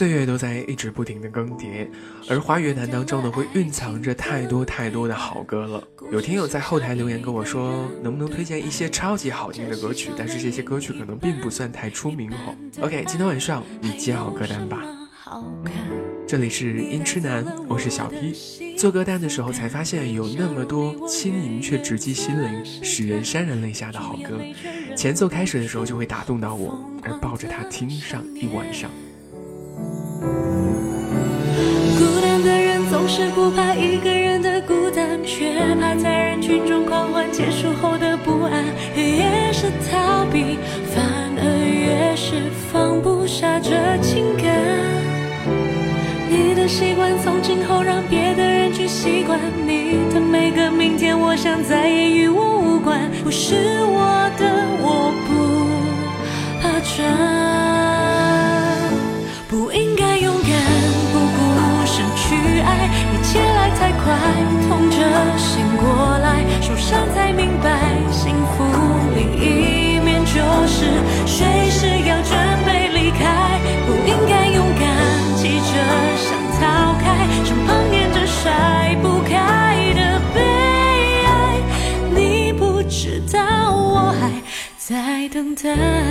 岁月都在一直不停的更迭，而花园坛当中呢，会蕴藏着太多太多的好歌了。有听友在后台留言跟我说，能不能推荐一些超级好听的歌曲？但是这些歌曲可能并不算太出名哦。OK，今天晚上你接好歌单吧。这里是音痴男，我是小 P。做歌单的时候才发现，有那么多轻盈却直击心灵、使人潸然泪下的好歌。前奏开始的时候就会打动到我，而抱着它听上一晚上。孤单的人总是不怕一个人的孤单，却怕在人群中狂欢结束后的不安。越是逃避，反而越是放不下这情感。你的习惯，从今后让别的人去习惯。你的每个明天，我想再也与我无关。不是我的，我不怕转。不应在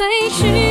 飞絮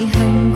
遗憾。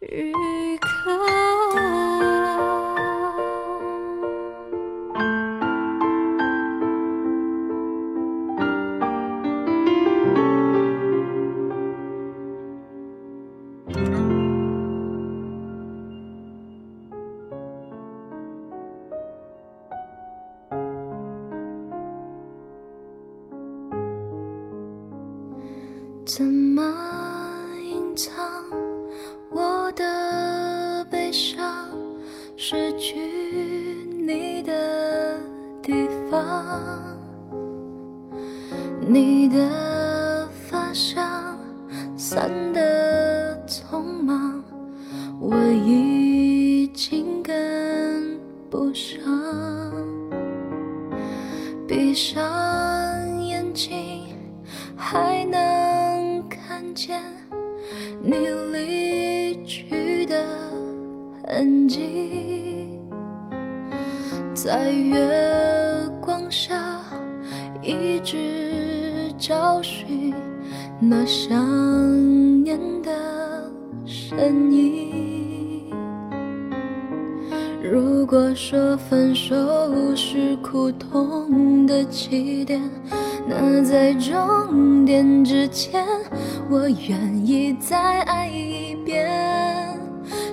愈合还能看见你离去的痕迹。在月光下一直找寻那想念的身影。如果说分手是苦痛的起点那在终点之前我愿意再爱一遍。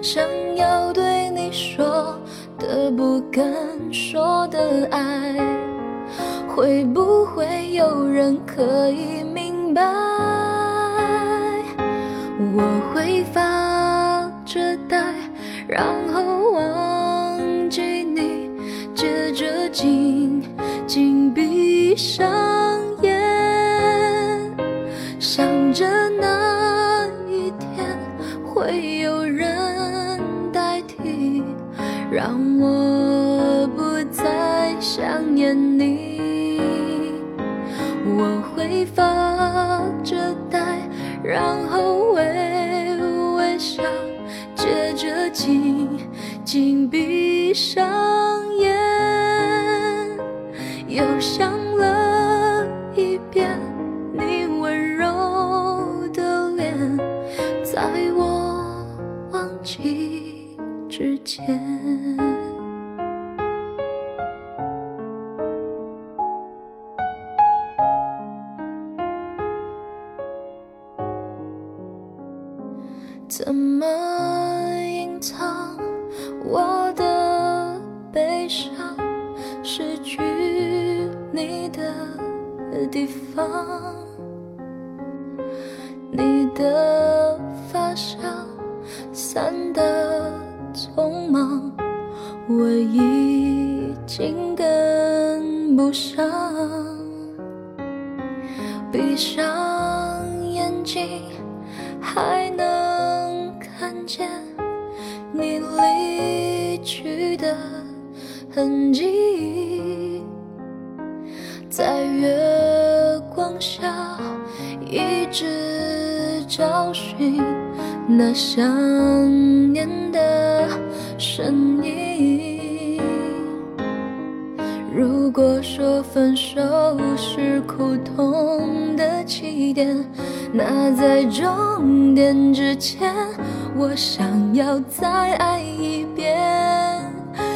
想要对你说的不敢说的爱会不会有人可以明白？我会发着呆然后忘记你接着紧紧闭上然后微微笑，接着紧紧闭上。的地方，你的发香散得匆忙，我已经跟不上。闭上眼睛，还能看见你离去的痕迹，在月下一直找寻那想念的身影。如果说分手是苦痛的起点，那在终点之前，我想要再爱一遍，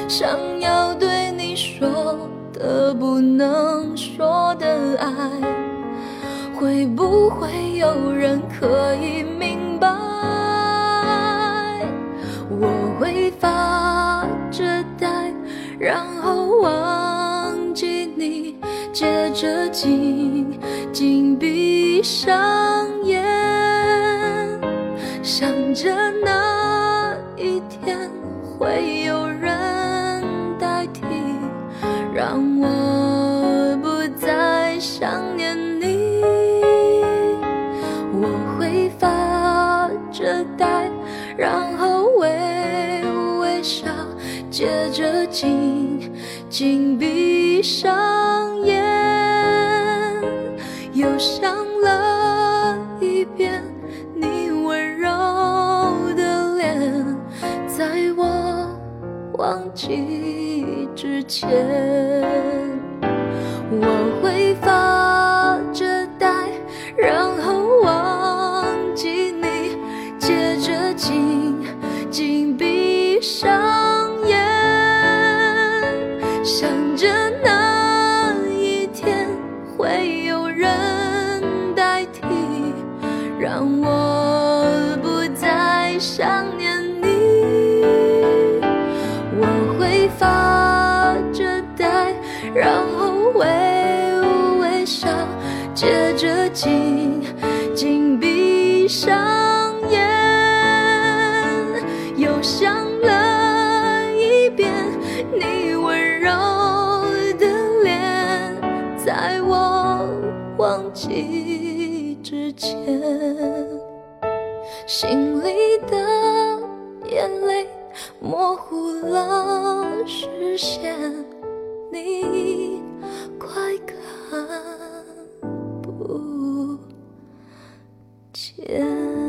想要对你说的不能说的爱，会不会有人可以明白？我会发着呆，然后忘记你，接着紧紧闭上眼，想着那一天会有人代替，让我不再想接着紧紧闭上眼，又想了一遍你温柔的脸，在我忘记之前，我会发记之前。心里的眼泪模糊了视线，你快看不见。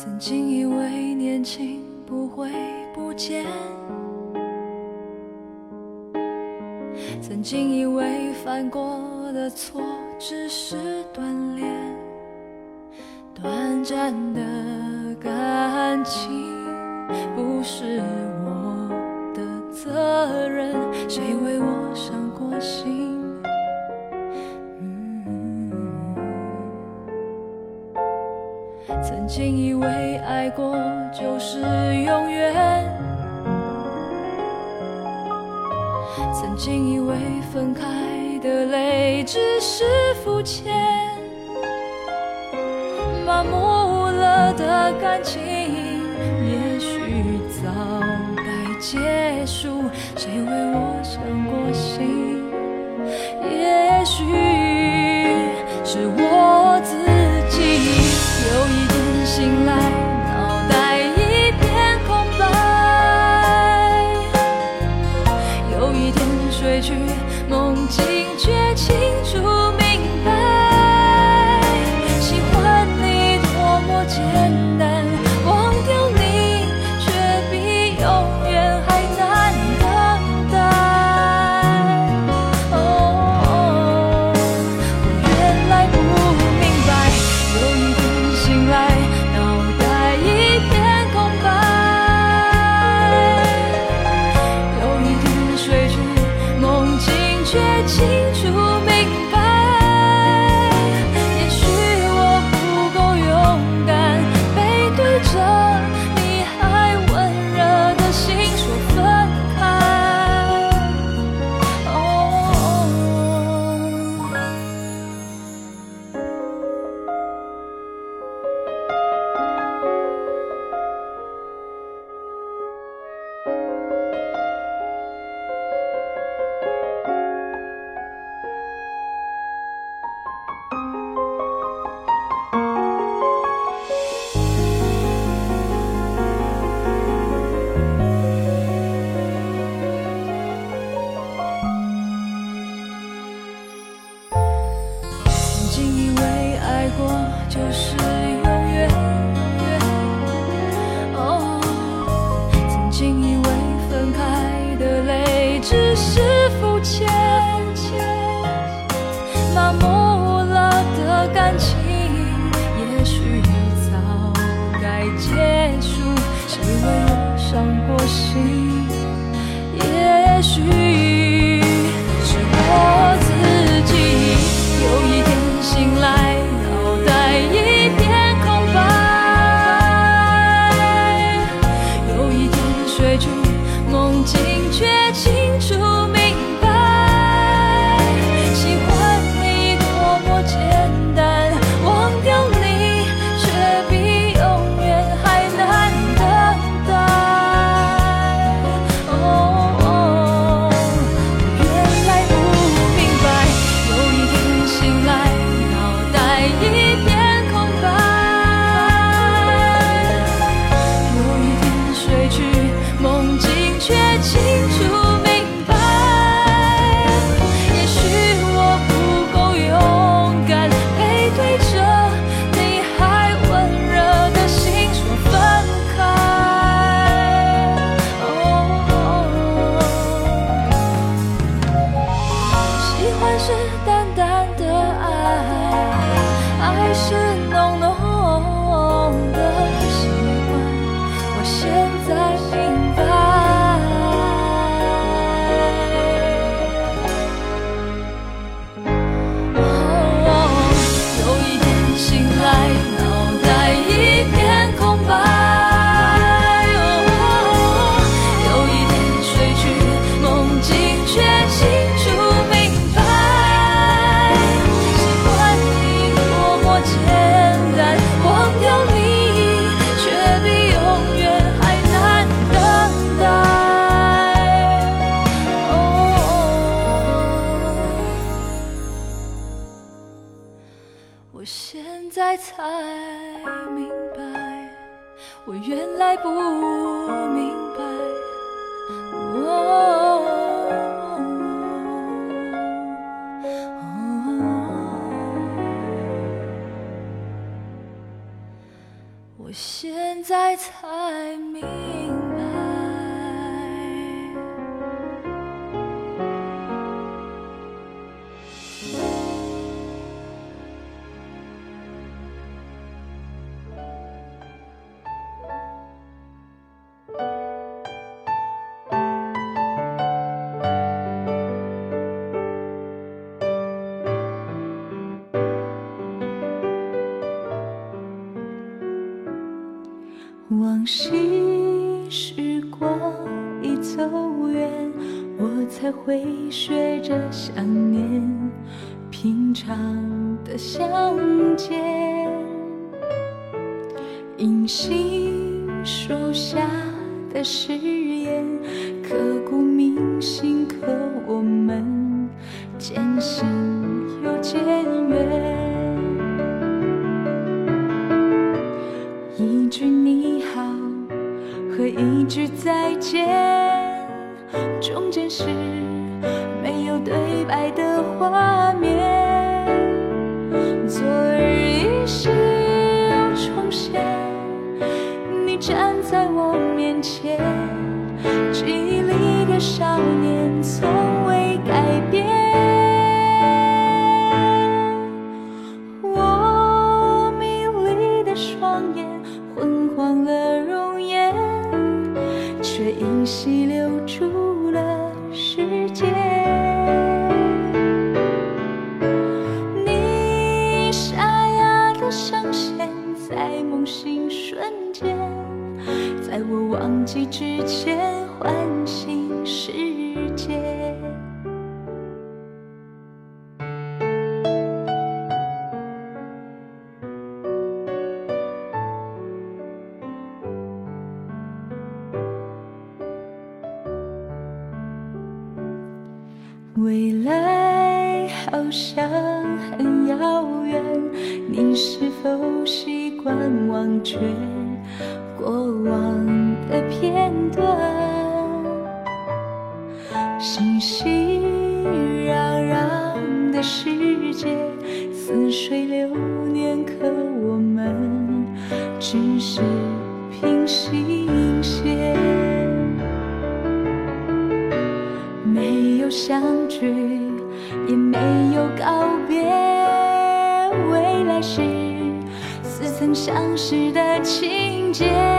曾经以为年轻不会不见，曾经以为犯过的错只是锻炼，短暂的感情不是我的责任，谁为我伤过心？曾经以为爱过就是永远，曾经以为分开的泪只是肤浅，麻木了的感情也许早该结束，谁为？结束谁为我伤过心？也许才明。往昔时光已走远，我才会学着想念平常的相见。隐形树下的誓言，刻骨铭心，熙熙攘攘的世界，似水流年，可我们只是平行线。没有相聚，也没有告别，未来是似曾相识的情节。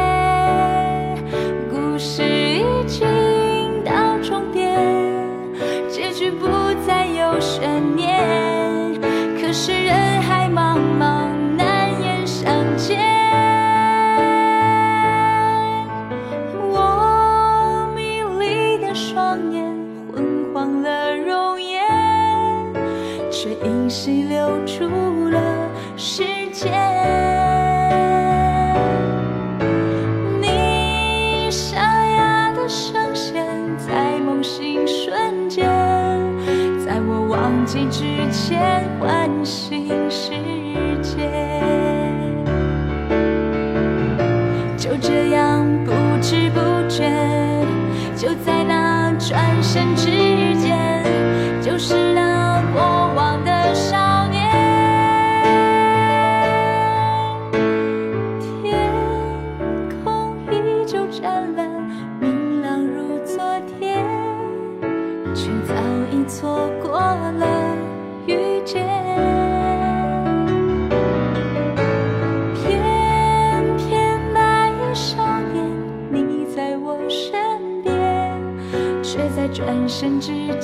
记之前唤醒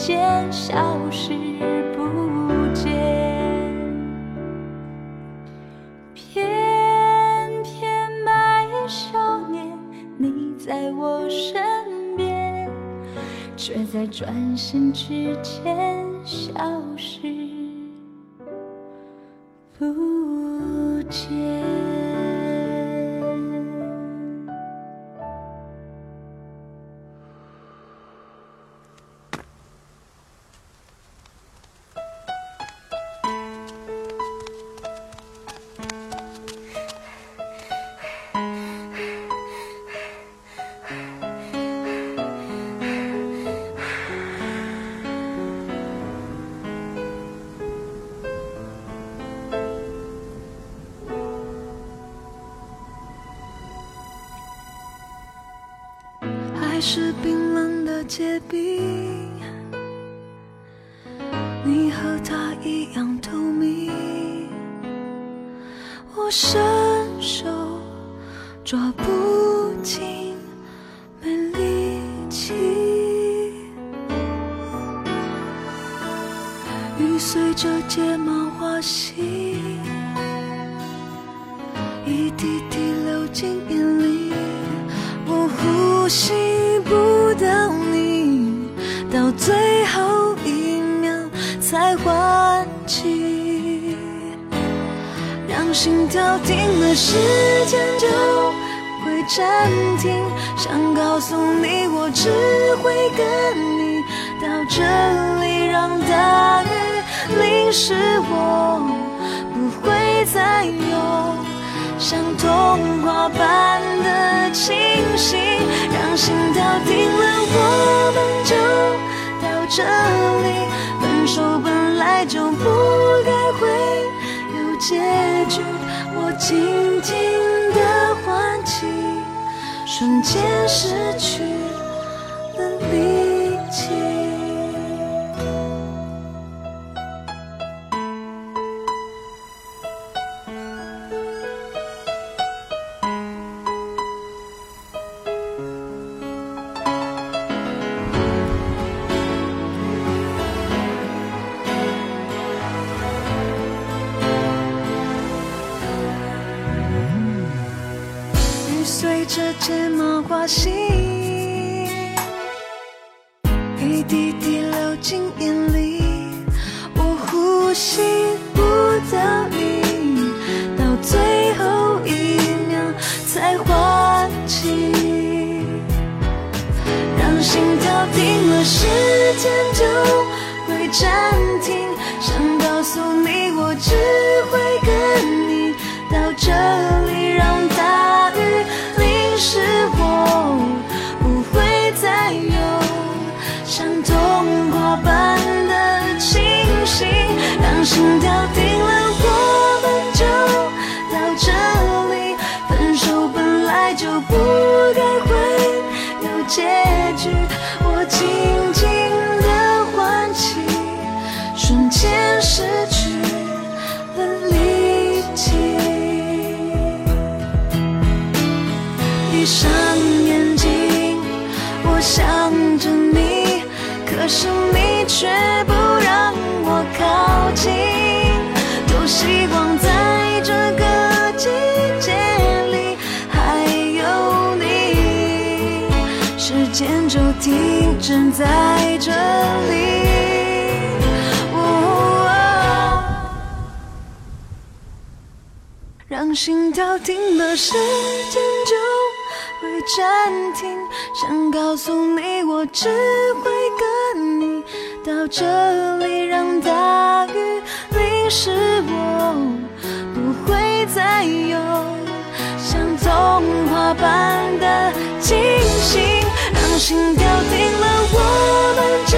间消失不见。翩翩白衣少年，你在我身边，却在转身之间消失还是冰冷的结冰，你和他一样透明，我伸手抓不紧，没力气。雨随着睫毛滑行，一滴滴流进眼里。我呼吸才唤起，让心跳停了，时间就会暂停。想告诉你，我只会跟你到这里，让大雨淋湿我，不会再有。像童话般的清醒，让心跳停了，我们就到这里。分手本爱就不该会有结局，我静静的唤起，瞬间失去会想着你，可是你却不让我靠近。多希望在这个季节里还有你，时间就停止在这里。哦让心跳停了，时间暂停。想告诉你，我只会跟你到这里，让大雨淋湿我，不会再有像童话般的清醒。让心跳停了，我们就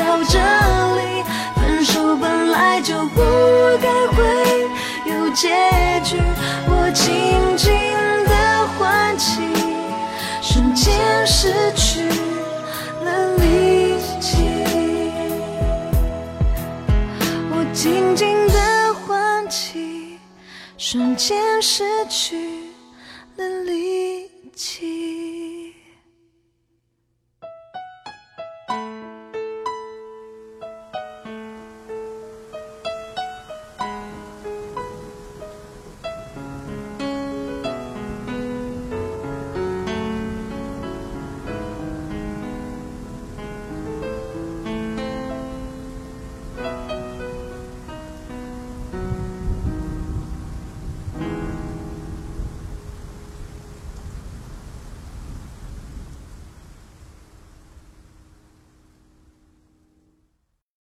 到这里。分手本来就不该会有结局，渐，失去。